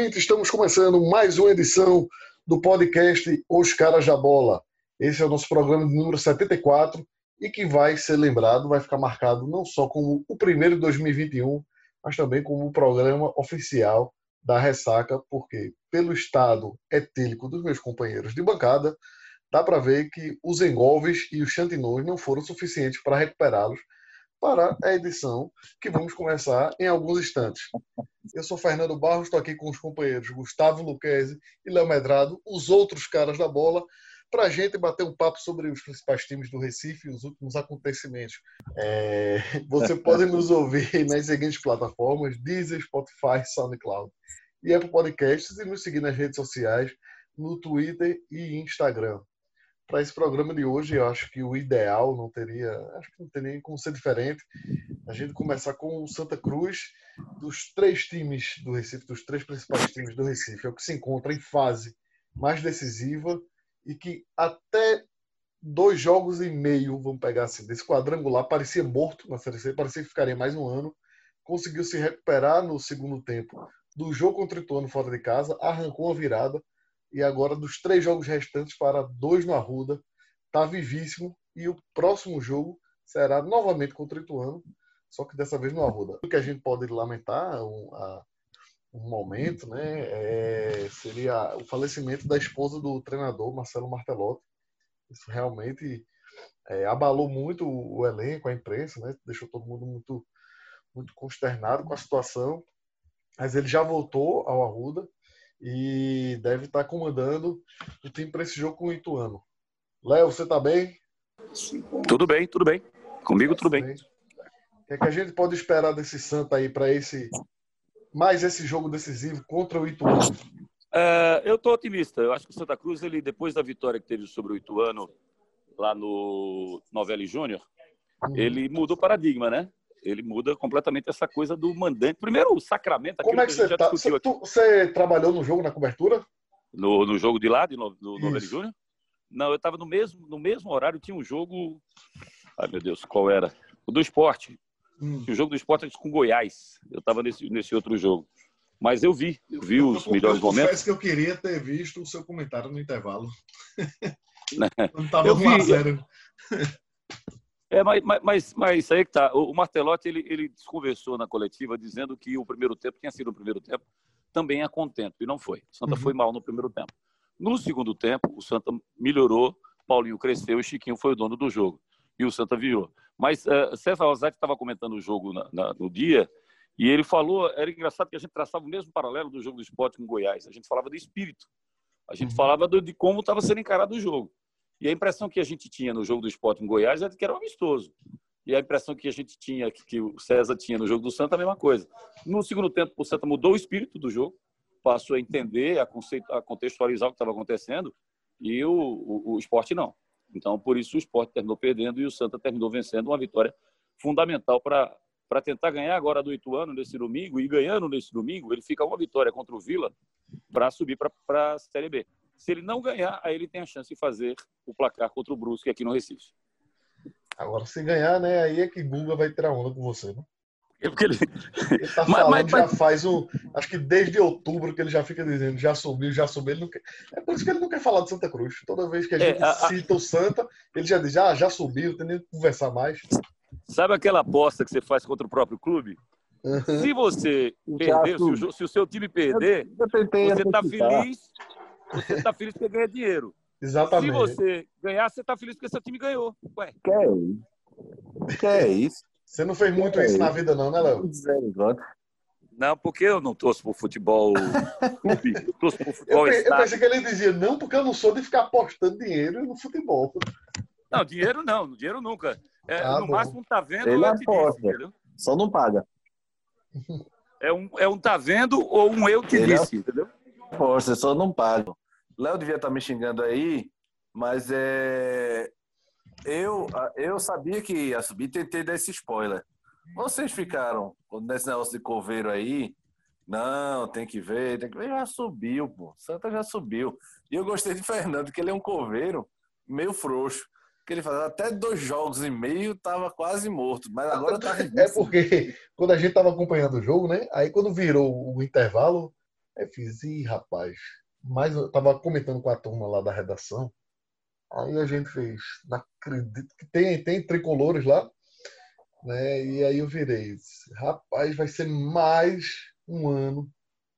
ouvinte, estamos começando mais uma edição do podcast Os Caras da Bola. Esse é o nosso programa de número 74 e que vai ser lembrado, vai ficar marcado não só como o primeiro de 2021, mas também como o programa oficial da ressaca, porque pelo estado etílico dos meus companheiros de bancada, dá para ver que os engolves e os chantinões não foram suficientes para recuperá-los para a edição que vamos começar em alguns instantes. Eu sou Fernando Barros, estou aqui com os companheiros Gustavo Luquezzi e Léo Medrado, os outros caras da bola, para a gente bater um papo sobre os principais times do Recife e os últimos acontecimentos. É... Você pode nos ouvir nas seguintes plataformas: Deezer, Spotify, SoundCloud e Apple Podcasts e nos seguir nas redes sociais, no Twitter e Instagram para esse programa de hoje, eu acho que o ideal não teria, acho que não teria como ser diferente. A gente começar com o Santa Cruz, dos três times do Recife, dos três principais times do Recife, é o que se encontra em fase mais decisiva e que até dois jogos e meio, vamos pegar assim, desse quadrangular, parecia morto na Série C, parecia que ficaria mais um ano. Conseguiu se recuperar no segundo tempo do jogo contra o Ituano fora de casa, arrancou a virada e agora dos três jogos restantes para dois no Arruda. Está vivíssimo e o próximo jogo será novamente contra o Ituano, só que dessa vez no Arruda. O que a gente pode lamentar um, a, um momento, né, é, seria o falecimento da esposa do treinador Marcelo Martelotti. Isso realmente é, abalou muito o, o elenco, a imprensa, né, deixou todo mundo muito muito consternado com a situação. Mas ele já voltou ao Arruda e deve estar comandando o time para esse jogo com o Ituano. Léo, você está bem? Tudo bem, tudo bem. Comigo tudo bem. O que, é que a gente pode esperar desse Santa aí para esse mais esse jogo decisivo contra o Ituano? Uh, eu estou otimista. Eu acho que o Santa Cruz, ele depois da vitória que teve sobre o Ituano lá no Novelli Júnior, uhum. ele mudou o paradigma, né? Ele muda completamente essa coisa do mandante. Primeiro, o sacramento. Como é que, que você tá? Você, tu, você, trabalhou no jogo na cobertura? No, no jogo de lá, de no, no Novelli Júnior? Não, eu estava no mesmo, no mesmo horário, tinha um jogo. Ai, meu Deus, qual era? O do esporte. Hum. O jogo do esporte com Goiás. Eu estava nesse, nesse outro jogo. Mas eu vi, eu vi os eu, melhores eu momentos. Confesso que eu queria ter visto o seu comentário no intervalo. Não estava 1 a 0 É, mas, mas, mas aí que tá. O Martelotti ele, ele desconversou na coletiva dizendo que o primeiro tempo tinha sido o primeiro tempo também a contento e não foi. O Santa uhum. foi mal no primeiro tempo. No segundo tempo, o Santa melhorou, Paulinho cresceu e Chiquinho foi o dono do jogo e o Santa virou. Mas uh, César Rosati estava comentando o jogo na, na, no dia e ele falou, era engraçado que a gente traçava o mesmo paralelo do jogo do esporte com Goiás. A gente falava do espírito, a gente uhum. falava do, de como estava sendo encarado o jogo. E a impressão que a gente tinha no jogo do esporte em Goiás era que era um amistoso. E a impressão que a gente tinha, que o César tinha no jogo do Santa, a mesma coisa. No segundo tempo, o Santa mudou o espírito do jogo, passou a entender, a, conceito, a contextualizar o que estava acontecendo, e o, o, o esporte não. Então, por isso, o esporte terminou perdendo e o Santa terminou vencendo uma vitória fundamental para para tentar ganhar agora do Ituano nesse domingo e ganhando nesse domingo, ele fica uma vitória contra o Vila para subir para a Série B. Se ele não ganhar, aí ele tem a chance de fazer o placar contra o Brusque aqui no Recife. Agora, se ganhar, né, aí é que Guga vai tirar onda com você, né? É porque ele... ele tá falando mas, mas, já faz um. Acho que desde outubro que ele já fica dizendo, já subiu, já subiu. Ele não quer... É por isso que ele não quer falar de Santa Cruz. Toda vez que a é, gente é, a, cita o Santa, ele já diz, ah, já subiu, tem nem que conversar mais. Sabe aquela aposta que você faz contra o próprio clube? Uhum. Se você perder, se o, se o, seu time perder, eu, eu você está feliz você está feliz porque ganha dinheiro. Exatamente. Se você ganhar, você está feliz porque seu time ganhou. Ué. Que é isso? Que é isso? Você não fez muito que isso é na vida, não, né, Léo? Não, porque eu não torço pro futebol. eu torço pro futebol. Eu, eu pensei que ele dizia, não, porque eu não sou de ficar apostando dinheiro no futebol. Não, dinheiro não, dinheiro nunca. É, ah, no bom. máximo tá vendo ele aposta, disse, Só não paga. É um, é um tá vendo ou um eu te ele disse, entendeu? Aposta, só não paga. Léo devia estar tá me xingando aí, mas é. Eu, eu sabia que ia subir, tentei dar esse spoiler. Vocês ficaram nesse negócio de coveiro aí. Não, tem que ver, tem que ver. Já subiu, pô. Santa já subiu. E eu gostei de Fernando, que ele é um coveiro meio frouxo. Que ele fazia até dois jogos e meio, tava quase morto. Mas agora tá. É porque quando a gente tava acompanhando o jogo, né? Aí quando virou o intervalo, Aí fiz, ih, rapaz. Mas eu tava comentando com a turma lá da redação. Aí a gente fez, não acredito que tem, tem tricolores lá. Né? E aí eu virei, rapaz, vai ser mais um ano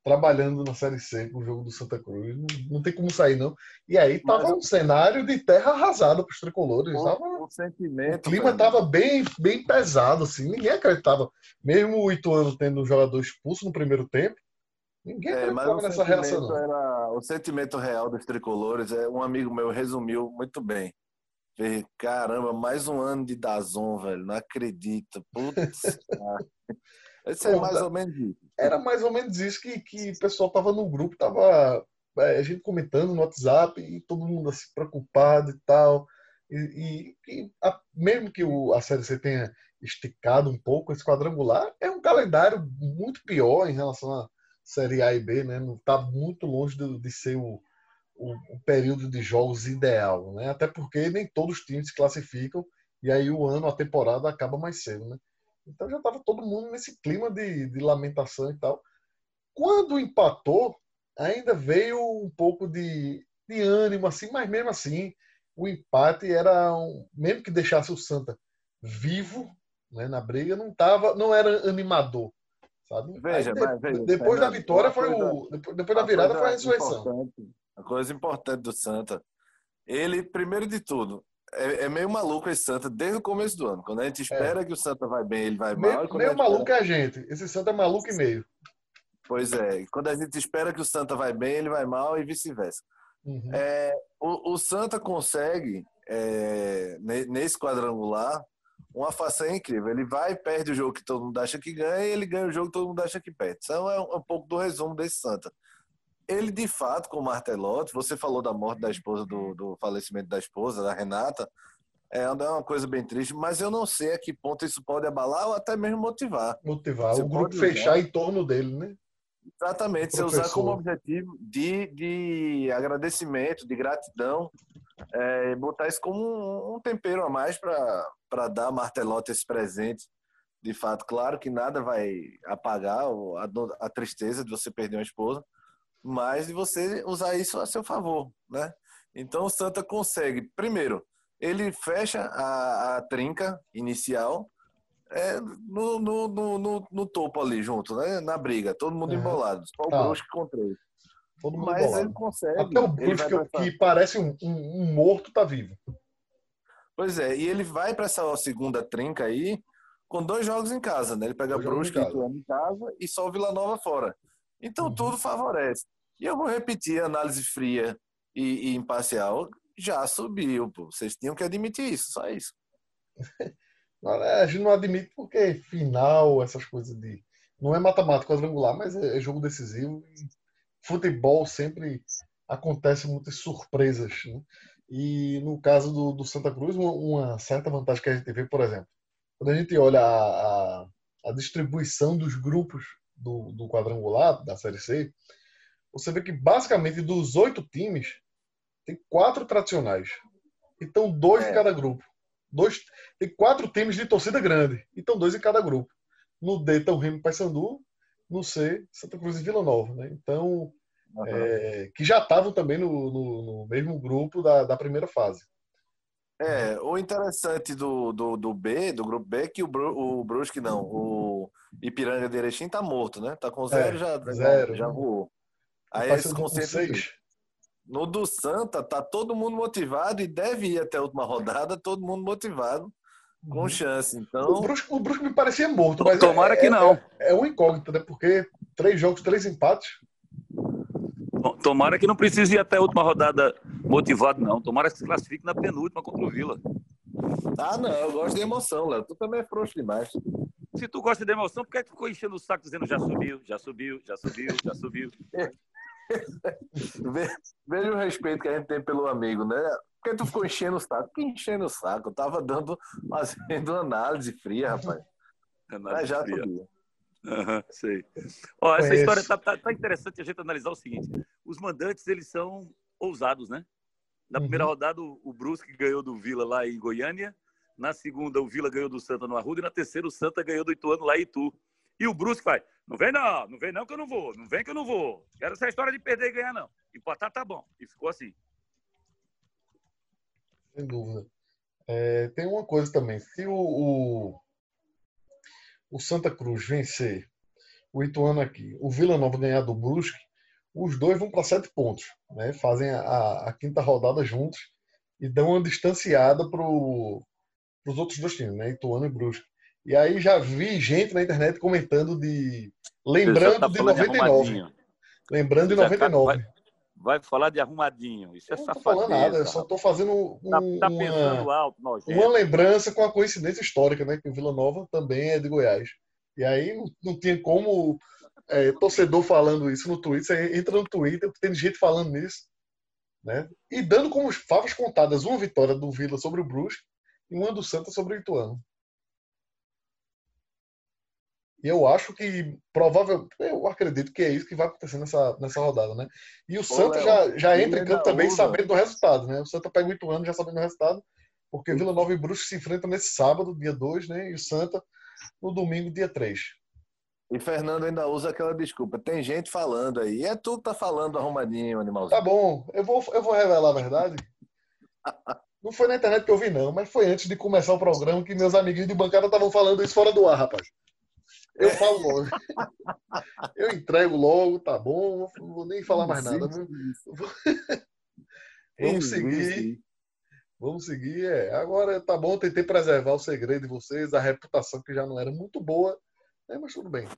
trabalhando na Série C com o jogo do Santa Cruz. Não, não tem como sair, não. E aí tava Mas, um cenário de terra arrasada para os tricolores. O, tava, sentimento, o clima estava bem, bem pesado, assim. Ninguém acreditava. Mesmo o Ituano tendo um jogador expulso no primeiro tempo, ninguém é, acreditava nessa reação. Era, o sentimento real dos tricolores, é, um amigo meu resumiu muito bem. Caramba, mais um ano de Dazon, velho. Não acredito. Putz. Esse é mais ou menos isso. Era mais ou menos isso que, que o pessoal tava no grupo, tava é, a gente comentando no WhatsApp e todo mundo assim, preocupado e tal. E, e, e a, mesmo que o, a Série C tenha esticado um pouco esse quadrangular, é um calendário muito pior em relação à Série A e B, né? Não está muito longe de, de ser o, o, o, período de jogos ideal, né? Até porque nem todos os times se classificam e aí o ano, a temporada acaba mais cedo, né? Então já estava todo mundo nesse clima de, de lamentação e tal. Quando empatou, ainda veio um pouco de, de ânimo, assim, mas mesmo assim, o empate era um, mesmo que deixasse o Santa vivo né, na briga, não tava, não era animador. Sabe? Veja, de, mas, veja, depois da vitória foi o. Depois, da virada foi a ressurreição. A coisa importante do Santa. Ele, primeiro de tudo, é, é, meio maluco esse Santa desde o começo do ano. Quando a gente é. espera é. que o Santa vai bem, ele vai meio, mal. Meio maluco é a gente. Esse Santa é maluco e meio. Pois é. Quando a gente espera que o Santa vai bem, ele vai mal e vice-versa. Uhum. É, o, o, Santa consegue, é, nesse quadrangular, uma façanha incrível. Ele vai perde o jogo que todo mundo acha que ganha e ele ganha o jogo que todo mundo acha que perde. Então é um, é um pouco do resumo desse Santa. Ele, de fato, com o Martelotti, você falou da morte da esposa, do, do falecimento da esposa, da Renata, é uma coisa bem triste, mas eu não sei a que ponto isso pode abalar ou até mesmo motivar. Motivar, você o grupo fechar em torno dele, né? Exatamente, você usar como objetivo de, de agradecimento, de gratidão, é, botar isso como um, um tempero a mais para dar a Martelotti esse presente. De fato, claro que nada vai apagar a, a tristeza de você perder uma esposa, mas de você usar isso a seu favor, né? Então o Santa consegue, primeiro, ele fecha a, a trinca inicial é, no, no, no, no, topo ali junto, né? Na briga, todo mundo uhum. embolado. Só o tá. Brusque contra ele. Todo mundo Mas embolado. ele consegue. Até o Brusque, que, que parece um, um, um, morto, tá vivo. Pois é, e ele vai para essa segunda trinca aí com dois jogos em casa, né? Ele pega dois Brusque em casa. em casa e só o Vila Nova fora. Então uhum. tudo favorece. E eu vou repetir a análise fria e, e imparcial. Já subiu, pô. Vocês tinham que admitir isso, só isso. a gente não admite porque final, essas coisas de. Não é matemática quadrangular, mas é, é jogo decisivo. futebol sempre acontece muitas surpresas. Né? E no caso do, do Santa Cruz, uma, uma, certa vantagem que a gente vê, por exemplo, quando a gente olha a, a, a distribuição dos grupos do, do quadrangular, da Série C, você vê que basicamente dos oito times, tem quatro tradicionais. Então, dois é. em cada grupo. Dois, tem quatro times de torcida grande. Então, dois em cada grupo. No D estão Remo e Paysandu. No C, Santa Cruz e Vila Nova. Né? Então, uhum. é, que já estavam também no, no, no, mesmo grupo da, da primeira fase. É, o interessante do, do, do B, do grupo B, é que o, Bru, o Brusque não, o Ipiranga de Erechim tá morto, né? Tá com zero, é, já, zero, já voou. Aí eles concentram. No do Santa, tá todo mundo motivado e deve ir até a última rodada, todo mundo motivado, com uhum. chance. Então... O Brusco, o Brusco me parecia morto, mas Tomara é, que não. É, é, um incógnito, né? Porque três jogos, três empates. Tomara que não precise ir até a última rodada motivado, não. Tomara que se classifique na penúltima contra o Vila. Ah, não, eu gosto de emoção, Léo. Tu também é frouxo demais. Se tu gosta de emoção, por que, é que tu ficou enchendo o saco dizendo já subiu, já subiu, já subiu, já subiu? Veja o respeito que a gente tem pelo amigo, né? Por que tu ficou enchendo o saco? Que enchendo o saco? Eu tava dando, fazendo análise fria, rapaz. Análise Mas já fria. Uhum, sei. Ó, essa história tá, tá, tá, interessante a gente analisar o seguinte: os mandantes eles são ousados, né? Na primeira uhum. rodada, o Brusque ganhou do Vila lá em Goiânia. Na segunda, o Vila ganhou do Santa no Arruda. E na terceira, o Santa ganhou do Ituano lá em Itu. E o Brusque vai, Não vem não, não vem não que eu não vou. Não vem que eu não vou. Quero essa história de perder e ganhar, não. Empatar tá bom. E ficou assim. Sem dúvida. É, tem uma coisa também. Se o, o, o, Santa Cruz vencer o Ituano aqui, o Vila Nova ganhar do Brusque, os dois vão para sete pontos. Né? Fazem a, a, quinta rodada juntos e dão uma distanciada para os outros dois times, né? Ituano e Brusque. E aí já vi gente na internet comentando de. Lembrando tá de 99. De lembrando de 99. Vai, vai falar de arrumadinho. Isso é safadeza. Não tô falando nada, eu só tô fazendo um, tá, tá uma, alto, uma lembrança com a coincidência histórica, né? Que o Vila Nova também é de Goiás. E aí não, não tinha como é, torcedor falando isso no Twitter. Você entra no Twitter, tem gente falando nisso. Né? E dando como favas contadas uma vitória do Vila sobre o Brusque e uma do Santa sobre o Ituano. E eu acho que provável, eu acredito que é isso que vai acontecer nessa, nessa rodada, né? E o Pô, Santa já, já entra em campo também usa. sabendo do resultado, né? O Santa pega o Ituano já sabendo do resultado, porque Vila Nova e Brusque se enfrentam nesse sábado, dia 2, né? E o Santa no domingo, dia 3. E Fernando ainda usa aquela desculpa. Tem gente falando aí. É tu que tá falando arrumadinho, animalzinho. Tá bom. Eu vou, eu vou revelar a verdade. Não foi na internet que eu vi, não, mas foi antes de começar o programa que meus amiguinhos de bancada estavam falando isso fora do ar, rapaz. Eu falo logo. Eu entrego logo, tá bom, não vou nem falar mais nada. Vamos seguir. Vamos seguir. É. Agora tá bom, tentei preservar o segredo de vocês, a reputação que já não era muito boa, né? mas tudo bem.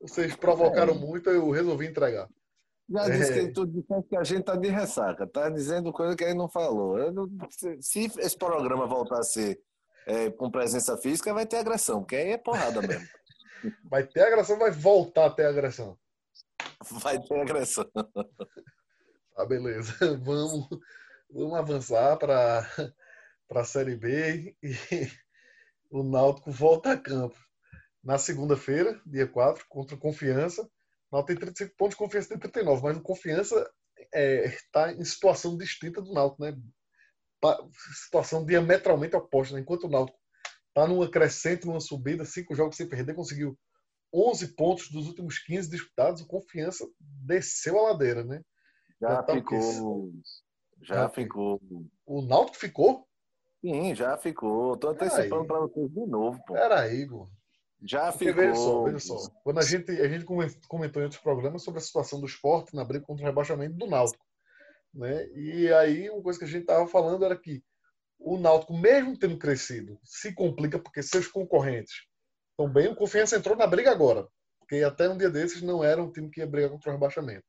Vocês provocaram é. muito, eu resolvi entregar. Já disse é. que tu disse que a gente tá de ressaca, tá dizendo coisa que ele não falou. Não, se esse programa voltar a ser é, com presença física, vai ter agressão, porque aí é porrada mesmo. Vai ter agressão, vai voltar a ter agressão. Vai ter agressão. Tá, beleza. Vamos, vamos avançar para a Série B e o Náutico volta a campo. Na segunda-feira, dia 4, contra o Confiança. O Náutico tem 35 pontos, Confiança tem 39, mas o Confiança está é, tá em situação distinta do Náutico, né? Situação diametralmente oposta. Né? Enquanto o Náutico Está numa crescente, numa subida, cinco jogos sem perder, conseguiu 11 pontos dos últimos 15 disputados. O Confiança desceu a ladeira, né? Já, tá ficou. Já, já ficou. O Náutico ficou? Sim, já ficou. Estou antecipando para vocês de novo, pô. Peraí. Já Porque ficou. Veja só, veja só. Quando a gente, a gente comentou em outros programas sobre a situação do esporte na briga contra o rebaixamento do Náutico. Né? E aí, uma coisa que a gente estava falando era que o Náutico, mesmo tendo crescido, se complica porque seus concorrentes estão bem. O Confiança entrou na briga agora, porque até um dia desses não era um time que ia brigar contra o rebaixamento.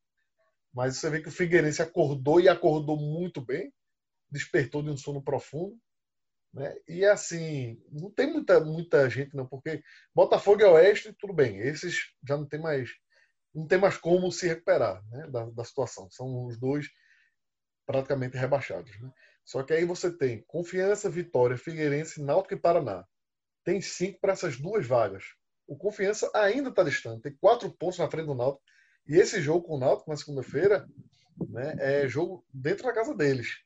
Mas você vê que o Figueirense acordou e acordou muito bem, despertou de um sono profundo. Né? E assim, não tem muita, muita gente, não, porque Botafogo e Oeste, tudo bem, esses já não tem mais, não tem mais como se recuperar né, da, da situação. São os dois praticamente rebaixados. Né? Só que aí você tem Confiança, Vitória, Figueirense, Náutico e Paraná. Tem cinco para essas duas vagas. O Confiança ainda está distante, tem quatro pontos na frente do Náutico. E esse jogo com o Náutico na segunda-feira né, é jogo dentro da casa deles.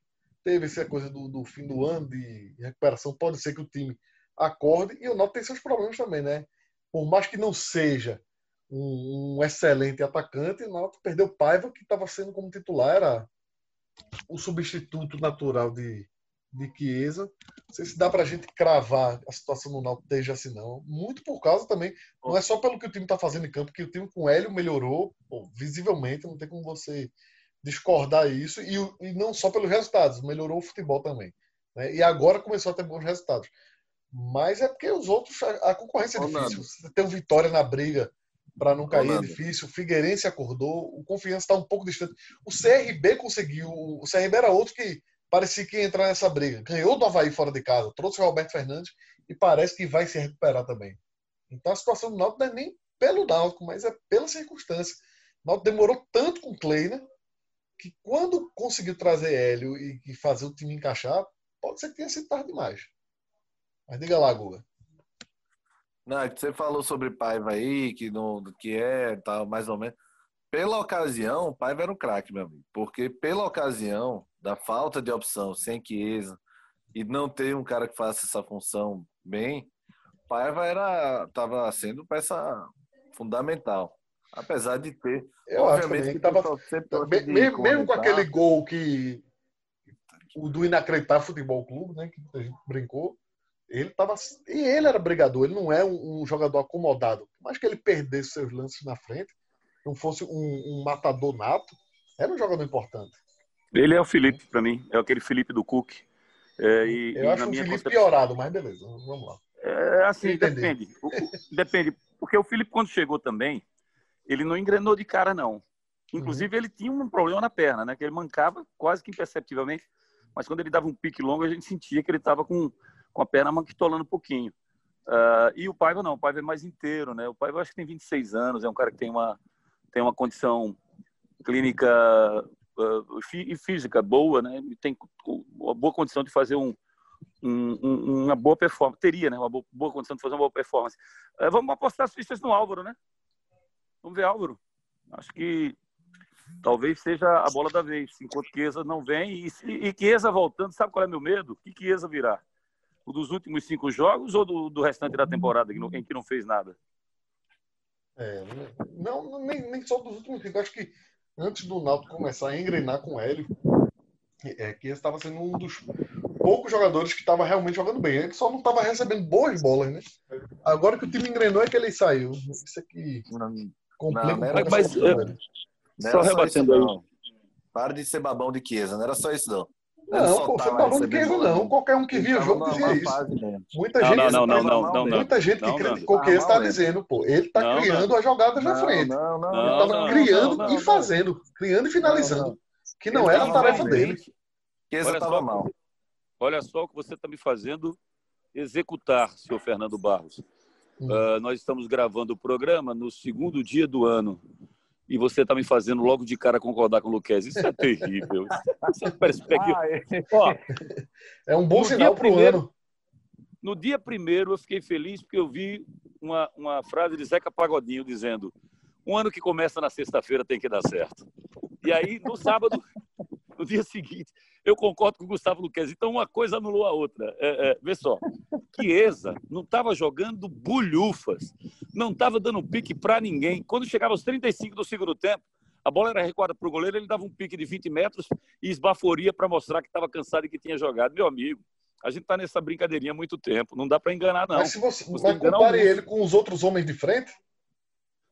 Teve essa coisa do, do, fim do ano de recuperação. Pode ser que o time acorde e o Náutico tem seus problemas também, né? Por mais que não seja um, um excelente atacante, o Náutico perdeu Paiva, que estava sendo como titular, era o substituto natural de, de Chiesa. Não sei se dá para a gente cravar a situação do Náutico desde assim, não. Muito por causa também, não é só pelo que o time está fazendo em campo, que o time com Hélio melhorou pô, visivelmente, não tem como você discordar isso, e, e não só pelos resultados, melhorou o futebol também. Né? E agora começou a ter bons resultados. Mas é porque os outros, a, a concorrência é difícil. Você tem um Vitória na briga para não cair é difícil. O Figueirense acordou, o Confiança está um pouco distante. O CRB conseguiu. O CRB era outro que parecia que ia entrar nessa briga. Ganhou do Havaí fora de casa, trouxe o Roberto Fernandes e parece que vai se recuperar também. Então a situação do Náutico não é nem pelo Náutico, mas é pela circunstância. O Náutico demorou tanto com o Kleiner que quando conseguiu trazer Hélio e fazer o time encaixar, pode ser que tenha sido tarde demais. Mas diga lá, Guga. Não, é você falou sobre Paiva aí, que, no, que é tal, mais ou menos. Pela ocasião, Paiva era um craque, meu amigo. Porque pela ocasião da falta de opção sem Chiesa e não ter um cara que faça essa função bem, Paiva era tava sendo peça fundamental. Apesar de ter. Eu obviamente, que tava, mesmo, mesmo com aquele gol que. O do Inacreditável Futebol Clube, né? Que a gente brincou. Ele tava. E ele era brigador, ele não é um, um jogador acomodado. Mas que ele perdesse seus lances na frente, não fosse um, um matador nato, era um jogador importante. Ele é o Felipe, para mim. É aquele Felipe do Cook. É, e, eu e acho o Felipe concepção... piorado, mas beleza, vamos lá. É, assim, depende. O, o, depende. Porque o Felipe, quando chegou também, ele não engrenou de cara, não. Inclusive, uhum. ele tinha um problema na perna, né? Que ele mancava quase que imperceptivelmente. Mas quando ele dava um pique longo, a gente sentia que ele estava com, com a perna manquitolando um pouquinho. Uh, e o Paiva não, o Paiva é mais inteiro, né? O Paiva acho que tem 26 anos, é um cara que tem uma, tem uma condição clínica uh, e física boa, né? E tem uma boa condição de fazer um, um, uma boa performance. Teria, né? Uma boa, boa, condição de fazer uma boa performance. Uh, vamos apostar as fichas no Álvaro, né? Vamos ver, Álvaro. Acho que talvez seja a bola da vez, enquanto Chiesa não vem. E, e Chiesa voltando, sabe qual é meu medo? Que Chiesa virá? O dos últimos cinco jogos ou do, do restante da temporada, em que não fez nada? É, não, nem, nem só dos últimos cinco. Acho que antes do Náutico começar a engrenar com o Hélio, é, que estava sendo um dos poucos jogadores que estava realmente jogando bem. Ele só não estava recebendo boas bolas, né? Agora que o time engrenou é que ele saiu. Isso aqui complica não, não, mas, mas, Só rebatendo aí. Para de ser babão de Chiesa, não era só isso não. Não, pô, você falou de Chiesa não. Qualquer um que via o jogo dizia isso. Muita gente, não, não, não, não, muita gente que criticou o Chiesa está dizendo, pô, ele está criando as jogadas na frente. Não, não, ele estava criando e fazendo, criando e finalizando. Que não era a tarefa dele. Chiesa estava mal. Olha só o que você está me fazendo executar, senhor Fernando Barros. Uh, nós estamos gravando o programa no segundo dia do ano e você está me fazendo logo de cara concordar com o Luquez. Isso é terrível. Isso é perspectiva. Ah, é. Ó, é um bom sinal para o ano. No dia primeiro, eu fiquei feliz porque eu vi uma, uma frase de Zeca Pagodinho dizendo: um ano que começa na sexta-feira tem que dar certo. E aí, no sábado, no dia seguinte, eu concordo com o Gustavo Luquez. Então, uma coisa anulou a outra. É, é, vê só, Chiesa não estava jogando bulhufas, não estava dando pique para ninguém. Quando chegava aos 35 do segundo tempo, a bola era recuada para o goleiro, ele dava um pique de 20 metros e esbaforia para mostrar que estava cansado e que tinha jogado. Meu amigo, a gente está nessa brincadeirinha há muito tempo. Não dá para enganar, não. Mas se você, você mas compare ele com os outros homens de frente?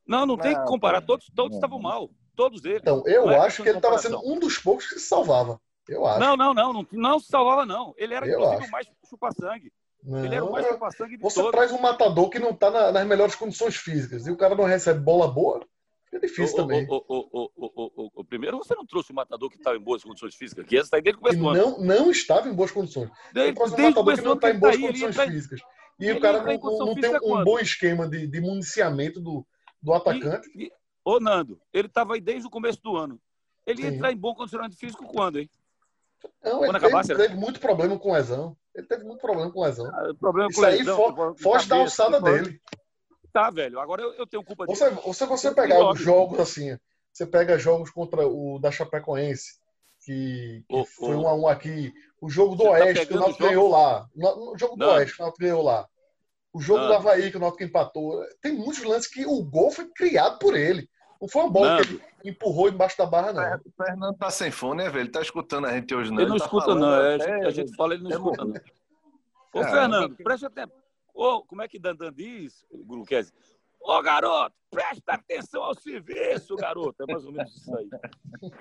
Não, não tem que comparar. Todos, todos estavam mal. Todos eles. Então, eu é acho que ele estava sendo um dos poucos que se salvava. Eu acho. Não, não, não. Não, não se salvava, não. Ele era, eu inclusive, o mais chupa-sangue. Ele era o mais chupa-sangue de Você todos. traz um matador que não está na, nas melhores condições físicas e o cara não recebe bola boa, é difícil o, também. O, o, o, primeiro, você não trouxe o matador que estava em boas condições físicas, que esse está desde o começo do ano. Não, não estava em boas condições. Desde, um matador que não está em boas tá condições aí, físicas. E o cara não, não tem um, bom esquema de, de municiamento do, do atacante. E, e, ô, Nando, ele estava aí desde o começo do ano. Ele ia entrar em bom condicionamento físico quando, hein? Não, ele teve, teve, muito problema com lesão. Ele teve muito problema com lesão. Ah, problema Isso com aí lesão, foge da alçada dele. Tá, velho. Agora eu, eu tenho culpa disso. Você, você pegar os jogos assim, você pega jogos contra o da Chapecoense, que, que foi um a um aqui. O jogo do tá Oeste, tá que o Náutico ganhou lá. O jogo do Não. Oeste, que o Náutico ganhou lá. O jogo Não. do Havaí, que o Náutico empatou. Tem muitos lances que o gol foi criado por ele. Não foi uma bola Nando. que ele empurrou embaixo da barra, não. O Fernando tá sem fone, né, velho? Ele tá escutando a gente hoje, não. Ele não ele tá escuta, não. É, até... A gente fala, ele não é escuta, não. Ô, Fernando, preste atenção. Ô, como é que Dandan diz, Luquezzi? Ô, garoto, presta atenção ao serviço, garoto. É mais ou menos isso aí.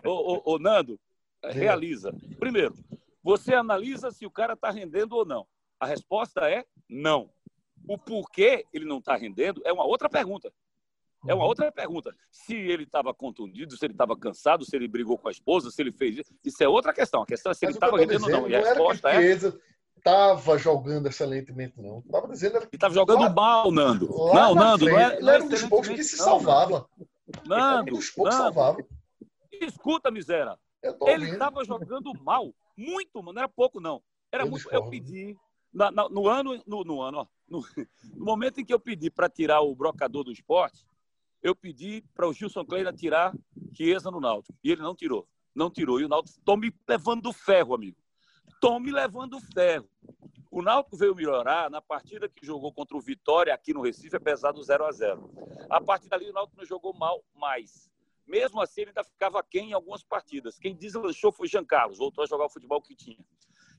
Ô, ô, ô Nando, realiza. Primeiro, você analisa se o cara está rendendo ou não. A resposta é não. O porquê ele não está rendendo é uma outra pergunta. É uma uhum. outra pergunta. Se ele estava contundido, se ele estava cansado, se ele brigou com a esposa, se ele fez isso. Isso é outra questão. A questão é se Mas ele estava rendendo ou não. E a resposta é. Estava jogando excelentemente, não. Estava dizendo. Ele estava jogando lá, mal, Nando. Não, Nando, frente, não é. Ele era um dos poucos que se salvava. Nando. Um dos poucos Nando. salvava. Escuta, miséria. Ele estava jogando mal. Muito, mano. Não era pouco, não. Era eu muito. Discordo. Eu pedi. Na, na, no ano, no, no ano, ó, no, no momento em que eu pedi para tirar o brocador do esporte, eu pedi para o Gilson Kleina tirar Chiesa no Náutico. E ele não tirou. Não tirou. E o Náutico estou me levando do ferro, amigo. tome levando ferro. O Náutico veio melhorar na partida que jogou contra o Vitória aqui no Recife, apesar do 0 a 0 A partir dali, o Náutico não jogou mal mais. Mesmo assim, ele ainda ficava quem em algumas partidas. Quem deslanchou foi Jean Carlos, voltou a jogar o futebol que tinha.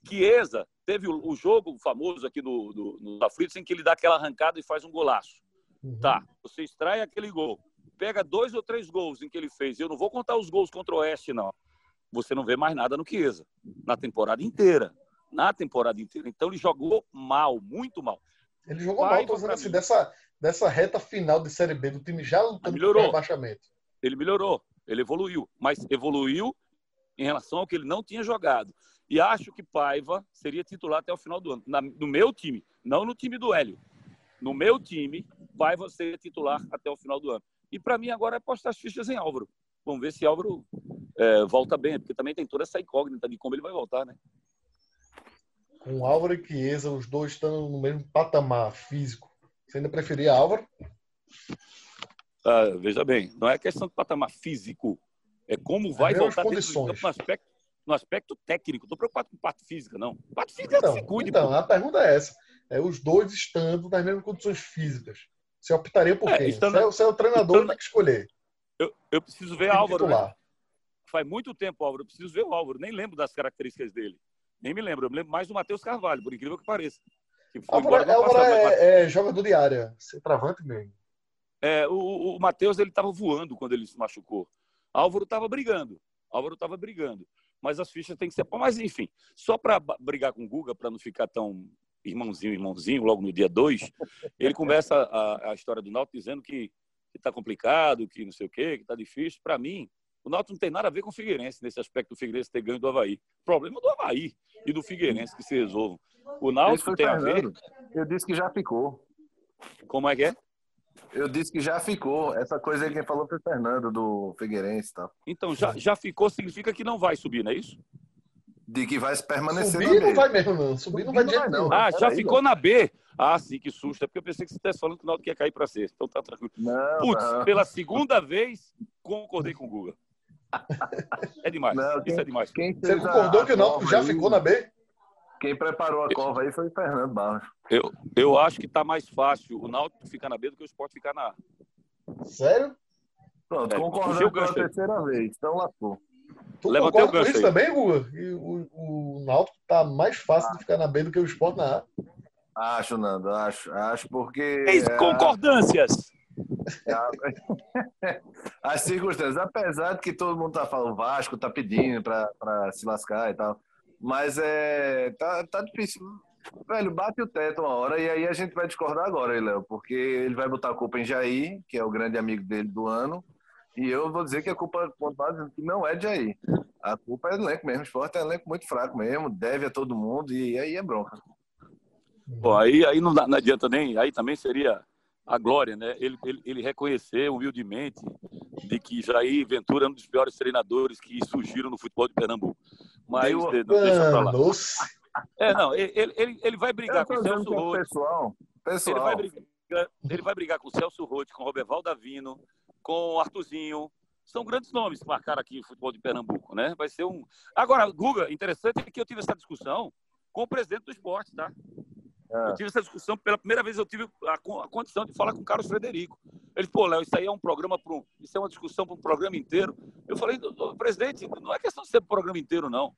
Chiesa teve o, o jogo famoso aqui no, no, no Aflitos em que ele dá aquela arrancada e faz um golaço. Uhum. Tá, você extrai aquele gol, pega dois ou três gols em que ele fez. Eu não vou contar os gols contra o Oeste, não. Você não vê mais nada no Chiesa, na temporada inteira na temporada inteira. Então ele jogou mal, muito mal. Ele jogou Paiva, mal, tô dizendo assim, dessa, dessa reta final de Série B do time já lutando melhorou. rebaixamento. Ele melhorou, ele evoluiu, mas evoluiu em relação ao que ele não tinha jogado. E acho que Paiva seria titular até o final do ano. Na, no meu time, não no time do Hélio. No meu time, Paiva seria titular até o final do ano. E para mim agora é postar as fichas em Álvaro. Vamos ver se Álvaro é, volta bem, porque também tem toda essa incógnita de como ele vai voltar, né? com Álvaro e Chiesa, os dois estando no mesmo patamar físico, você ainda preferia Álvaro? Ah, veja bem, não é questão de patamar físico, é como vai voltar condições. no aspecto, no aspecto técnico. Estou preocupado com parte física, não. Parte física então, se cuide. Então, pô. a pergunta é essa. É os dois estando nas mesmas condições físicas. Você optaria por é, quem? Estando, você, é, você é o treinador, estando, tem que escolher. Eu, eu preciso ver Álvaro. Né? Faz muito tempo, Álvaro. Eu preciso ver o Álvaro. Nem lembro das características dele. Nem me lembro. Eu me lembro mais do Matheus Carvalho, por incrível que pareça. Que Álvaro, Álvaro é, mas... é, jogador de área, centroavante mesmo. É, o, o Matheus estava voando quando ele se machucou. Álvaro estava brigando. Álvaro estava brigando. Mas as fichas têm que ser. Mas, enfim, só para brigar com o Guga, para não ficar tão irmãozinho, irmãozinho, logo no dia 2, ele começa a, a história do Náutico dizendo que está complicado, que não sei o quê, que está difícil. Para mim, o Náutico não tem nada a ver com o Figueirense, nesse aspecto do Figueirense ter ganho do Havaí. O problema é do Havaí e do Figueirense que se resolvam. O Náutico tem Fernando. a ver. Eu disse que já ficou. Como é que é? Eu disse que já ficou. Essa coisa aí quem falou foi o Fernando, do Figueirense e tal. Então, já, já ficou significa que não vai subir, não é isso? De que vai permanecer Subir não vai mesmo, não. Subir não vai de jeito não. Ah, já ficou aí, na B. Ah, sim, que susto. É porque eu pensei que você estivesse falando que o Náutico ia cair para C. Então tá tranquilo. Putz, pela segunda vez, concordei com o Guga. É demais. Não, quem, Isso é demais. Você concordou que o Náutico já aí, ficou na B? Quem preparou a cova aí foi o Fernando Barros. Eu, eu acho que está mais fácil o Náutico ficar na B do que o Sport ficar na A. Sério? Pronto, é, concordando pela terceira vez. Então lascou. Tu Levantei concorda com isso aí. também, Guga? E o, o Náutico tá mais fácil ah. de ficar na B do que o Sport na A? Acho, Nando, acho. Acho porque. É... Concordâncias! As circunstâncias, apesar de que todo mundo tá falando, Vasco tá pedindo para se lascar e tal, mas é tá, tá difícil. Velho, bate o teto uma hora e aí a gente vai discordar agora, Léo, porque ele vai botar a culpa em Jair, que é o grande amigo dele do ano, e eu vou dizer que a culpa não é de Jair. A culpa é do elenco mesmo. O esporte é um elenco muito fraco mesmo, deve a todo mundo e aí é bronca. Bom, aí, aí não, não adianta nem. Aí também seria a glória, né? Ele, ele, ele reconhecer humildemente de que Jair Ventura é um dos piores treinadores que surgiram no futebol de Pernambuco. Mas Meu... deixa pra lá. Nossa. É, não, ele, ele, ele vai brigar com o Celso Roth. Pessoal, pessoal. Ele vai brigar, ele vai brigar com o Celso Roth, com o Roberval Davino, com o Artuzinho. São grandes nomes que marcaram aqui o futebol de Pernambuco, né? Vai ser um. Agora, Guga, interessante é que eu tive essa discussão com o presidente do esporte, tá? É. Eu tive essa discussão, pela primeira vez eu tive a, a condição de falar com o Carlos Frederico. Ele, pô, Léo, isso aí é um programa para um, isso é uma discussão para um programa inteiro. Eu falei, presidente, não é questão de ser um programa inteiro, não.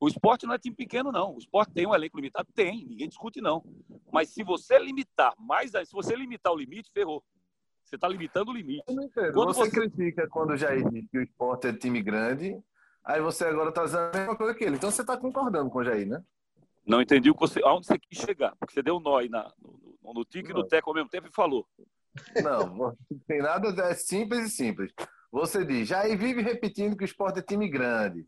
O esporte não é time pequeno, não. O esporte tem um elenco limitado? Tem, ninguém discute, não. Mas se você limitar mais, se você limitar o limite, ferrou. Você está limitando o limite. Quando você, você critica quando já diz que o esporte é time grande, aí você agora está dizendo a mesma coisa que ele. Então você está concordando com o Jair, né? Não entendi o que você, aonde você quis chegar, porque você deu um nó aí na, no, no tique e no teco ao mesmo tempo e falou. Não, tem nada, é simples e simples. Você diz, aí vive repetindo que o esporte é time grande.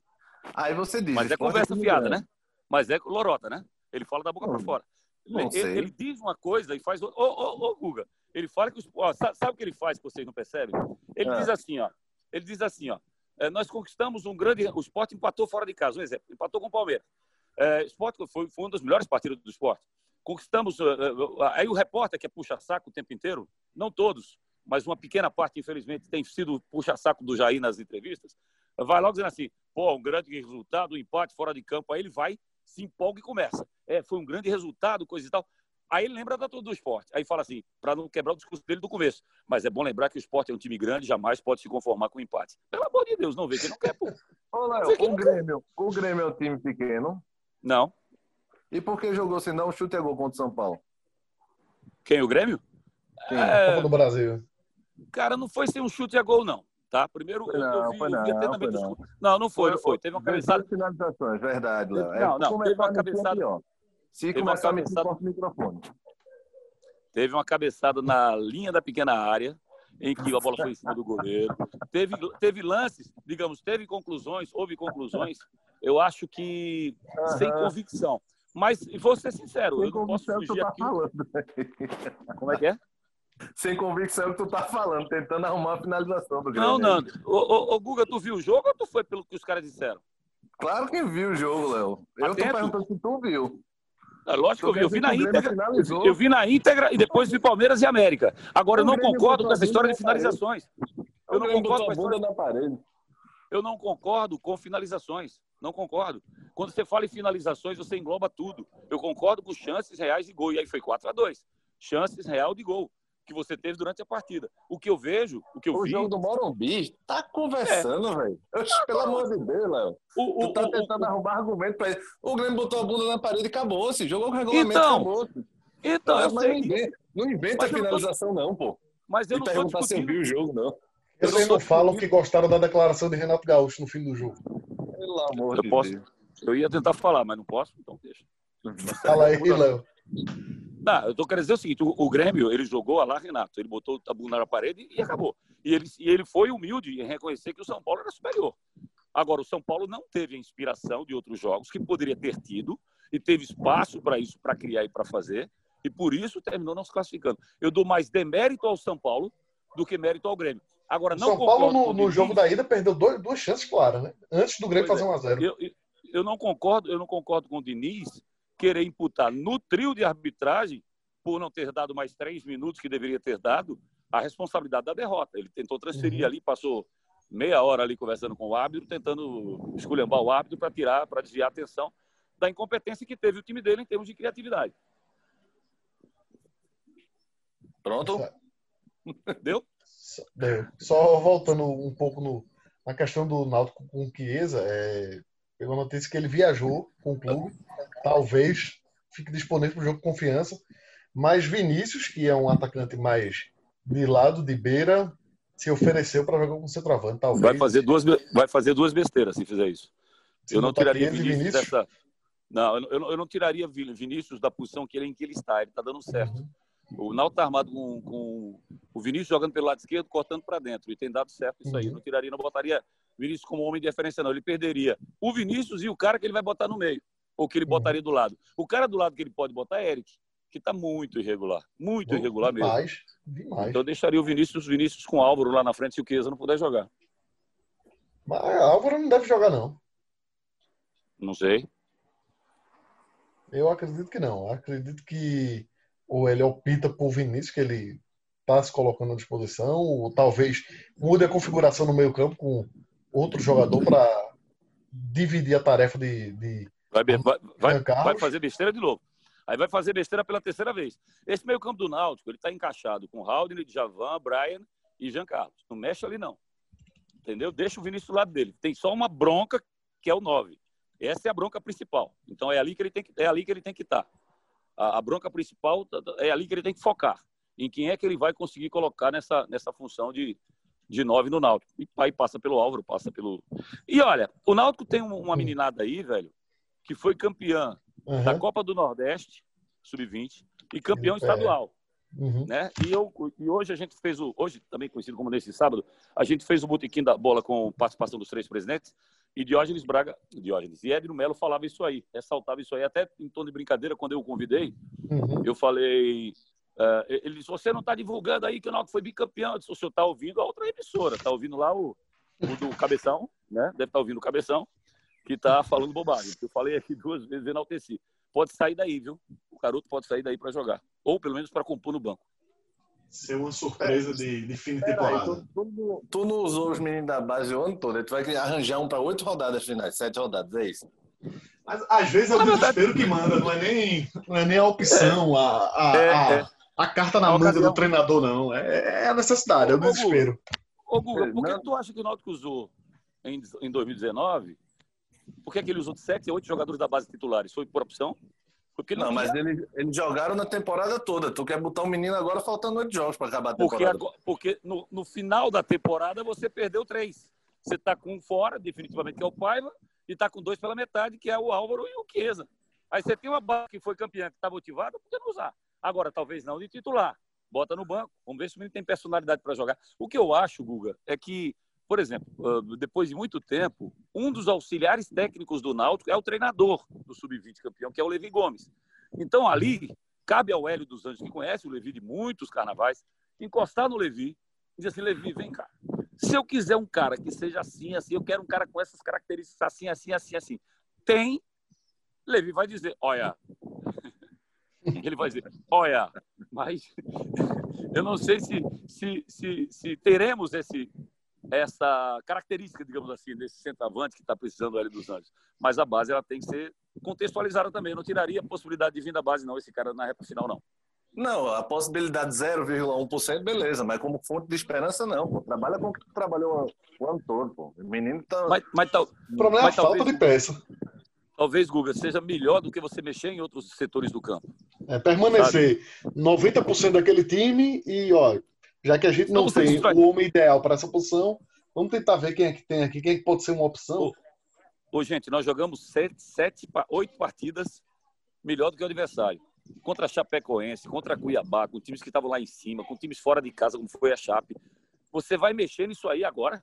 Aí você diz. Mas é, é conversa é fiada, grande. né? Mas é lorota, né? Ele fala da boca para fora. Ele, ele, diz uma coisa e faz. Ô, ô, ô, Guga, ele fala que. Ó, sabe, sabe o que ele faz que vocês não percebem? Ele é. diz assim, ó. Ele diz assim, ó. É, nós conquistamos um grande. O esporte empatou fora de casa, um exemplo. Empatou com o Palmeiras. É, esporte foi, foi uma das melhores partidas do esporte. Conquistamos. Uh, uh, aí o repórter que é puxa-saco o tempo inteiro, não todos, mas uma pequena parte, infelizmente, tem sido puxa-saco do Jair nas entrevistas, vai logo dizendo assim: pô, um grande resultado, um empate fora de campo. Aí ele vai se empolga e começa. É, foi um grande resultado, coisa e tal. Aí ele lembra da todo do esporte. Aí fala assim, para não quebrar o discurso dele do começo. Mas é bom lembrar que o esporte é um time grande, jamais pode se conformar com empate. Pelo amor de Deus, não vê que não quer, pô. Ô, Léo, o, Grêmio, o Grêmio é um time pequeno? Não. E por que jogou se não chute a gol contra o São Paulo? Quem, o Grêmio? Quem? É... Copa do Brasil. Cara, não foi sem um chute a gol, não. Tá? Primeiro, foi não, eu vi, foi não, eu foi não. não, não foi, não foi. Teve uma cabeçada. finalizações, verdade, Léo. Não, não, teve uma cabeçada. Se teve começar uma cabeçada... a microfone. Teve uma cabeçada na linha da pequena área, em que a bola foi em cima do goleiro. Teve, teve lances, digamos, teve conclusões, houve conclusões, eu acho que uhum. sem convicção. Mas, vou ser sincero, sem eu não posso fugir tá aqui. Falando. Como é que é? Sem convicção que tu tá falando, tentando arrumar a finalização do Não, Nando. Ô, ô, ô, Guga, tu viu o jogo ou tu foi pelo que os caras disseram? Claro que viu o jogo, Léo. Eu Atento. tô perguntando se tu viu. É, lógico que eu vi. Eu vi na íntegra. Eu vi na íntegra e depois vi Palmeiras e América. Agora, eu não concordo com essa história de finalizações. Eu não concordo com a história... na parede. Eu não concordo com finalizações. Não concordo. Quando você fala em finalizações, você engloba tudo. Eu concordo com chances reais de gol. E aí foi 4 a 2 Chances real de gol que você teve durante a partida. O que eu vejo, o que eu o vi... O jogo do Morumbi tá conversando, é. velho. Pelo amor de Deus, Léo. Tu tá o, tentando o, arrumar argumento pra ele. O Grêmio botou a bunda na parede e acabou. Se jogou o regulamento, então, acabou. Então, eu mas sei não inventa, não inventa a finalização, tô... não, pô. Mas eu e não perguntar se eu vi o jogo, não. Eles não falam que gostaram da declaração de Renato Gaúcho no fim do jogo. Pelo amor eu de posso, Deus. Eu ia tentar falar, mas não posso, então deixa. Fala aí, Léo. Não, eu tô querendo dizer o seguinte: o, o Grêmio, ele jogou lá, Renato. Ele botou o tabu na parede e acabou. E ele, e ele foi humilde em reconhecer que o São Paulo era superior. Agora, o São Paulo não teve a inspiração de outros jogos que poderia ter tido e teve espaço para isso, para criar e para fazer. E por isso terminou não se classificando. Eu dou mais demérito ao São Paulo do que mérito ao Grêmio. Agora, não São Paulo, no, no jogo da ida, perdeu dois, duas chances claras, né? Antes do Grêmio pois fazer 1 é. a 0 eu, eu, eu, não concordo, eu não concordo com o Diniz querer imputar no trio de arbitragem, por não ter dado mais três minutos que deveria ter dado, a responsabilidade da derrota. Ele tentou transferir uhum. ali, passou meia hora ali conversando com o árbitro, tentando esculhambar o árbitro para tirar, para desviar a atenção da incompetência que teve o time dele em termos de criatividade. Pronto? Deu? Deu. Só voltando um pouco no, na questão do Náutico com Chiesa, é, pegou a notícia que ele viajou com o clube talvez fique disponível para o jogo com confiança. Mas Vinícius, que é um atacante mais de lado, de beira, se ofereceu para jogar com centroavante. Talvez. Vai fazer duas, vai fazer duas besteiras se fizer isso. Se eu não tiraria Vinícius, Vinícius, dessa. Não, eu não, eu não tiraria Vinícius da posição que ele, em que ele está. Ele está dando certo. Uhum. O Naldo está armado com, com, o Vinícius jogando pelo lado esquerdo, cortando para dentro. E tem dado certo isso aí. Uhum. Não tiraria, não botaria Vinícius como homem de referência, não. Ele perderia o Vinícius e o cara que ele vai botar no meio ou que ele botaria do lado. O cara do lado que ele pode botar é Eric, que está muito irregular. Muito Bom, irregular demais, mesmo. Demais. Então eu deixaria o Vinícius, Vinícius com o Álvaro lá na frente se o Chiesa não puder jogar. Mas Álvaro não deve jogar, não. Não sei. Eu acredito que não. Eu acredito que ou ele opta por Vinícius, que ele está se colocando à disposição, ou talvez mude a configuração no meio campo com outro jogador para dividir a tarefa de, de Vai, vai, vai, vai fazer besteira de novo. Aí vai fazer besteira pela terceira vez. Esse meio campo do Náutico, ele está encaixado com Haldane, Javan, Brian e Jean Carlos. Não mexe ali, não. Entendeu? Deixa o Vinícius do lado dele. Tem só uma bronca, que é o 9. Essa é a bronca principal. Então é ali que ele tem que, é ali que ele tem que estar. Tá. A, a, bronca principal é ali que ele tem que focar. Em quem é que ele vai conseguir colocar nessa, nessa função de, de 9 no Náutico. E aí passa pelo Álvaro, passa pelo. E olha, o Náutico tem uma meninada aí, velho, que foi campeã uhum. da Copa do Nordeste, sub-20, e campeão é. estadual. Uhum. Né? E, eu, e hoje a gente fez o, hoje também conhecido como nesse sábado, a gente fez o botequim da bola com participação dos três presidentes, e Diógenes Braga, Diógenes e Edno Melo falava isso aí, ressaltava isso aí, até em tom de brincadeira, quando eu o convidei, uhum. eu falei, uh, ele disse, você não está divulgando aí que o Náutico foi bicampeão, eu disse, o senhor está ouvindo a outra emissora, está ouvindo lá o, o do Cabeção, né? deve estar tá ouvindo o Cabeção, que está falando bobagem. Eu falei aqui duas vezes, enalteci. Pode sair daí, viu? O garoto pode sair daí para jogar. Ou pelo menos para compor no banco. Ser uma surpresa de, de fim de temporada. Aí, tu, tu, tu, não usou os meninos da base o ano todo. Tu vai arranjar um para oito rodadas finais, sete rodadas, é isso? Mas às vezes é o desespero que manda, não é nem, não é nem a opção, a, a, é, a, é. A carta na manga do treinador, não. É, é a necessidade, é o desespero. Ô, Guga, por que tu acha que o Náutico usou em, em 2019? Por que, que ele usou de 7 a 8 jogadores da base titulares? Foi por opção? Porque não, mas eles, eles jogaram na temporada toda. Tu quer botar um menino agora faltando oito jogos para acabar a temporada. Porque, porque no, no, final da temporada você perdeu três. Você está com um fora, definitivamente, que é o Paiva, e está com dois pela metade, que é o Álvaro e o Chiesa. Aí você tem uma base que foi campeã, que está motivada, por que não usar? Agora, talvez não de titular. Bota no banco. Vamos ver se o menino tem personalidade para jogar. O que eu acho, Guga, é que, por exemplo, ah, depois de muito tempo, um dos auxiliares técnicos do Náutico é o treinador do Sub-20 campeão, que é o Levi Gomes. Então, ali, cabe ao Hélio dos Anjos, que conhece o Levi de muitos carnavais, encostar no Levi e dizer assim, Levi, vem cá. Se eu quiser um cara que seja assim, assim, eu quero um cara com essas características assim, assim, assim, assim. Tem. Levi vai dizer, olha. Ele vai dizer, olha, mas eu não sei se, se, se, se teremos esse, essa característica, digamos assim, desse centroavante que está precisando ali dos Anjos. Mas a base ela tem que ser contextualizada também. Eu não tiraria a possibilidade de vir da base, não, esse cara na reta final, não. Não, a possibilidade 0,1%, beleza, mas como fonte de esperança, não. Pô. Trabalha com o que tu trabalhou o ano todo, pô. O menino tá. Mas, mas, tal... o problema é a falta talvez, de peça. Talvez, Guga, seja melhor do que você mexer em outros setores do campo. É permanecer sabe? 90% daquele time e, ó, já que a gente não tem o homem ideal para essa posição, vamos tentar ver quem é que tem aqui, quem é que pode ser uma opção. Ô, ô gente, nós jogamos sete, sete, oito partidas melhor do que o adversário. Contra a Chapecoense, contra a Cuiabá, com times que estavam lá em cima, com times fora de casa, como foi a Chape. Você vai mexer nisso aí agora?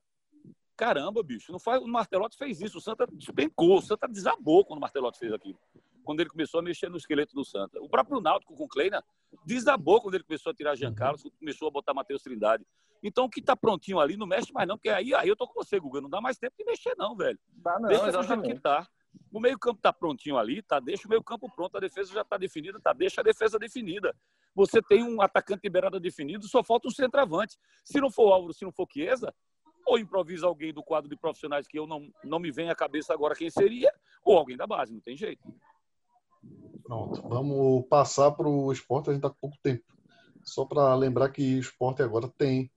Caramba, bicho, não faz, o Martelotti fez isso, o Santa despencou, o Santa desabou quando o Martelotti fez aquilo quando ele começou a mexer no esqueleto do Santa. O próprio Náutico com o Kleina desabou quando ele começou a tirar Jean Carlos, começou a botar Matheus Trindade. Então, o que está prontinho ali, não mexe mais não, porque aí, aí eu tô com você, Guga, não dá mais tempo de mexer não, velho. Tá não, deixa exatamente. do que tá. O meio-campo está prontinho ali, tá? Deixa o meio-campo pronto, a defesa já está definida, tá? Deixa a defesa definida. Você tem um atacante liberado definido, só falta um centroavante. Se não for Álvaro, se não for Chiesa, ou improvisa alguém do quadro de profissionais que eu não, não me vem à cabeça agora quem seria, ou alguém da base, não tem jeito. Pronto, vamos passar para o esporte, a gente está com pouco tempo. Só para lembrar que o esporte agora tem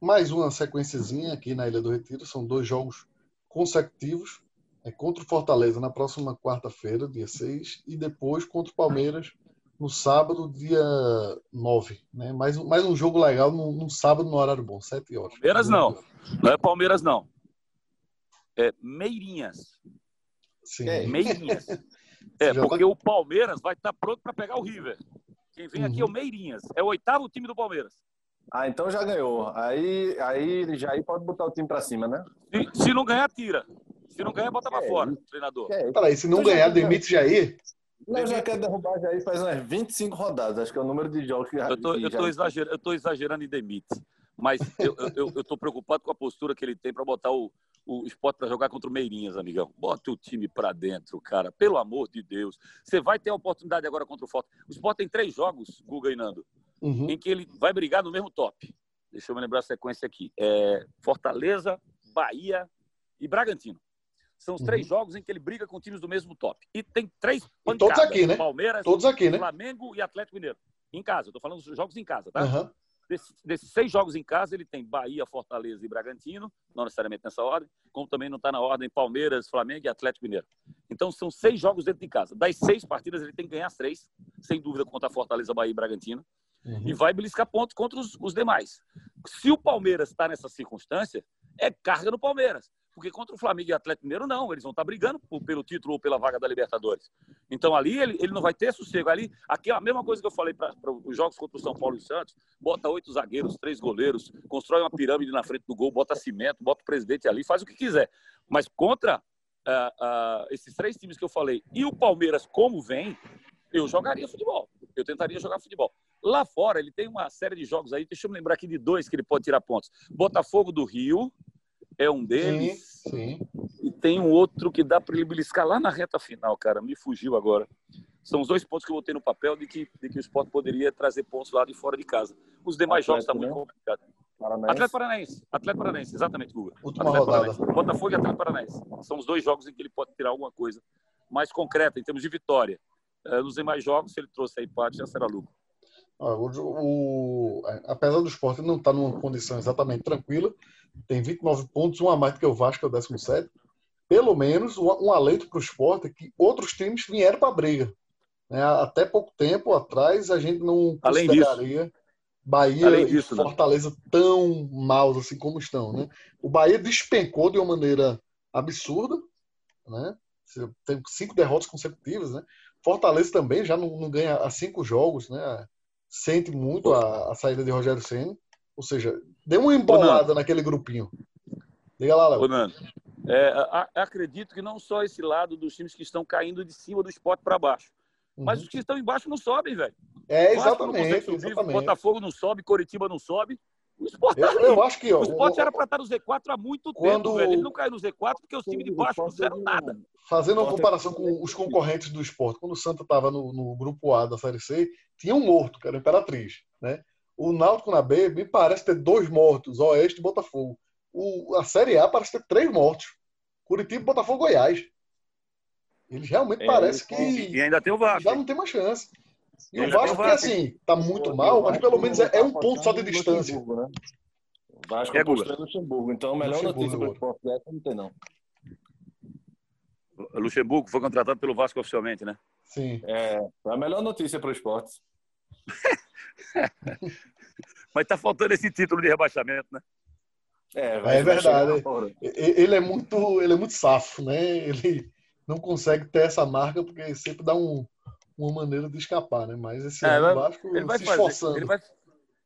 mais uma sequenciazinha aqui na Ilha do Retiro, são dois jogos consecutivos, é contra o Fortaleza na próxima quarta-feira, dia 6, e depois contra o Palmeiras no sábado, dia 9. Né? Mais, mais um jogo legal no, no sábado, no horário bom, 7 horas. Palmeiras não, não é Palmeiras não. É Meirinhas. Sim. É. Meirinhas. É, porque tá... o Palmeiras vai estar pronto para pegar o River. Quem vem uhum. aqui é o uhum. Meirinhas. É o oitavo time do Palmeiras. Ah, então já ganhou. Aí, aí já aí pode botar o time para cima, né? Se, se, não ganhar, tira. Se não ganhar, bota para é fora, treinador. É Peraí, se não então ganhar, demite Jair? Não, já quer derrubar Jair faz umas 25 rodadas. Acho que é o número de jogos que Eu tô, eu tô, exagerando, eu tô exagerando em demite. Mas eu, eu, eu tô preocupado com a postura que ele tem para botar o, o esporte para jogar contra o Meirinhas, amigão. Bota o time para dentro, cara. Pelo amor de Deus. Você vai ter a oportunidade agora contra o Forte. O esporte tem três jogos, Guga e Nando, uhum. em que ele vai brigar no mesmo top. Deixa eu me lembrar a sequência aqui. É Fortaleza, Bahia e Bragantino. São os uhum. três jogos em que ele briga com times do mesmo top. E tem três pancadas. todos aqui, né? Palmeiras, todos aqui, né? Flamengo e Atlético Mineiro. Em casa. Estou falando dos jogos em casa, tá? Uhum. Desses, desses, seis jogos em casa, ele tem Bahia, Fortaleza e Bragantino, não necessariamente nessa ordem, como também não está na ordem Palmeiras, Flamengo e Atlético Mineiro. Então, são seis jogos dentro de casa. Das seis partidas, ele tem que ganhar três, sem dúvida, contra Fortaleza, Bahia e Bragantino. Uhum. E vai beliscar pontos contra os, os demais. Se o Palmeiras está nessa circunstância, é carga no Palmeiras. Porque contra o Flamengo e o Atlético Mineiro, não. Eles vão estar brigando pelo título ou pela vaga da Libertadores. Então ali ele, ele não vai ter sossego. Ali, aqui é a mesma coisa que eu falei para os jogos contra o São Paulo e o Santos. Bota oito zagueiros, três goleiros, constrói uma pirâmide na frente do gol, bota cimento, bota o presidente ali, faz o que quiser. Mas contra uh, uh, esses três times que eu falei e o Palmeiras, como vem, eu jogaria futebol. Eu tentaria jogar futebol. Lá fora, ele tem uma série de jogos aí. Deixa eu me lembrar aqui de dois que ele pode tirar pontos: Botafogo do Rio é um deles. Sim, sim. E tem um outro que dá para ele beliscar lá na reta final, cara. Me fugiu agora. São os dois pontos que eu botei no papel de que, de que o esporte poderia trazer pontos lá de fora de casa. Os demais jogos estão tá muito complicados. Atlético Paranaense. Atlético Paranaense, exatamente, Guga. Última Atlético rodada. Paranaense. Botafogo e Atlético Paranaense. São os dois jogos em que ele pode tirar alguma coisa mais concreta, em termos de vitória. Uh, nos demais jogos, se ele trouxe a empate, já será lucro. O, o, apesar do esporte não estar tá numa condição exatamente tranquila, tem 29 pontos, um a mais do que o Vasco, é o 17. Pelo menos um, alento para o esporte que outros times vieram para a briga. Né? Até pouco tempo atrás, a gente não Além consideraria disso, Bahia disso, e? Fortaleza né? tão maus assim como estão. Né? O Bahia despencou de uma maneira absurda. Né? Tem cinco derrotas consecutivas. Né? Fortaleza também já não, não ganha há cinco jogos. Né? Sente muito a, a saída de Rogério Senna. Ou seja, deu uma embolada naquele grupinho. Diga lá, Léo. É, acredito que não só esse lado dos times que estão caindo de cima do esporte para baixo, uhum. mas os que estão embaixo não sobem, velho. É, exatamente. Subir, exatamente. Botafogo não sobe, Coritiba não sobe. O esporte eu, eu acho que ó, o esporte era para estar no Z4 há muito quando... tempo, velho. Ele não caiu no Z4 porque os times de baixo não fizeram nada. Fazendo uma comparação com os concorrentes do esporte, quando o Santa estava no, no, grupo A da Série C, tinha um morto, que era a Imperatriz. Né? O Náutico na B me parece ter dois mortos, Oeste e Botafogo. O, a Série A parece ter três mortos. Curitiba, Botafogo Goiás. Eles realmente é, parece que. E ainda tem o Vasco. Já não tem mais chance. E o Vasco, que assim, tá muito mal, mas pelo menos é, é um ponto só de distância. Né? O Vasco é em Luxemburgo, então a melhor notícia para o esporte dessa não tem, não. Luxemburgo foi contratado pelo Vasco oficialmente, né? Sim. É, a melhor notícia para o esporte. mas tá faltando esse título de rebaixamento, né? É, é verdade. Ele é muito, ele é muito safo, né? Ele não consegue ter essa marca porque sempre dá um, uma maneira de escapar, né? Mas esse é, ano o Vasco ele vai se fazer, esforçando. Ele vai,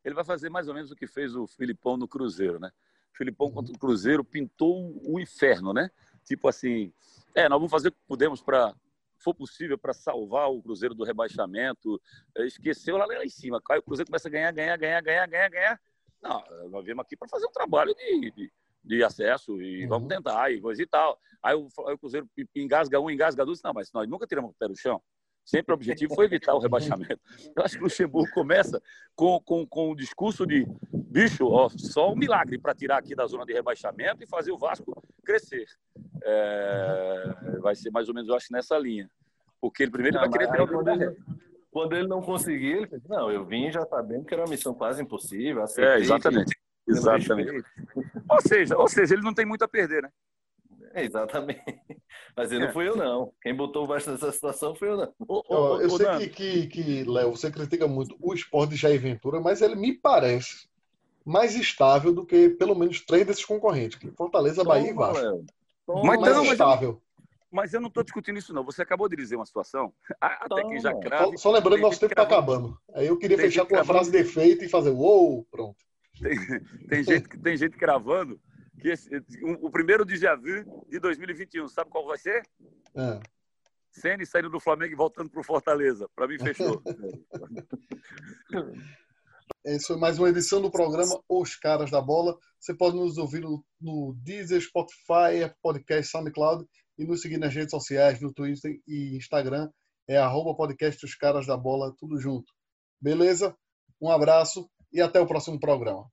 ele vai fazer mais ou menos o que fez o Filipão no Cruzeiro, né? O Filipão contra o Cruzeiro pintou o inferno, né? Tipo assim, é, nós vamos fazer o que podemos para for possível para salvar o Cruzeiro do rebaixamento. É, esqueceu lá, lá em cima. Cai o Cruzeiro começa a ganhar, ganhar, ganhar, ganhar, ganhar, ganhar. Não, nós viemos aqui para fazer um trabalho de, de, de acesso e uhum. vamos tentar e coisa e tal. Aí o, aí o Cruzeiro engasga um, engasga dois. Não, mas nós nunca tiramos o pé do chão. Sempre o objetivo foi evitar o rebaixamento. Eu acho que o Luxemburgo começa com, com, com o discurso de bicho, ó, só um milagre para tirar aqui da zona de rebaixamento e fazer o Vasco crescer. É, vai ser mais ou menos, eu acho, nessa linha. Porque ele primeiro não, vai querer ter o quando ele, quando ele não conseguir, ele fez, não, eu vim já sabendo que era uma missão quase impossível. Aceitei, é, exatamente. Exatamente. Ou seja, ou seja, ele não tem muito a perder, né? É, exatamente. Mas ele é. não fui eu, não. Quem botou o Vasco nessa situação foi eu, não. eu, eu sei que, que, que, Léo, você critica muito o esporte de Jair Ventura, mas ele me parece mais estável do que pelo menos três desses concorrentes, que Fortaleza, Toma, Bahia e Vasco. Mas, mais não, estável. Mas eu não estou discutindo isso, não. Você acabou de dizer uma situação, até que já crave. Só, só lembrando que nosso tempo está acabando. Aí eu queria fechar com a frase de efeito e fazer uou, pronto. Tem, tem, gente, tem gente cravando que esse, o primeiro déjà vu de 2021, sabe qual vai ser? É. Ceni saindo do Flamengo e voltando para o Fortaleza. Para mim, fechou. Essa foi mais uma edição do programa Os Caras da Bola. Você pode nos ouvir no, no Deezer, Spotify, Podcast, SoundCloud e nos seguir nas redes sociais, no Twitter e Instagram. É arroba podcast Os Caras da Bola, tudo junto. Beleza? Um abraço e até o próximo programa.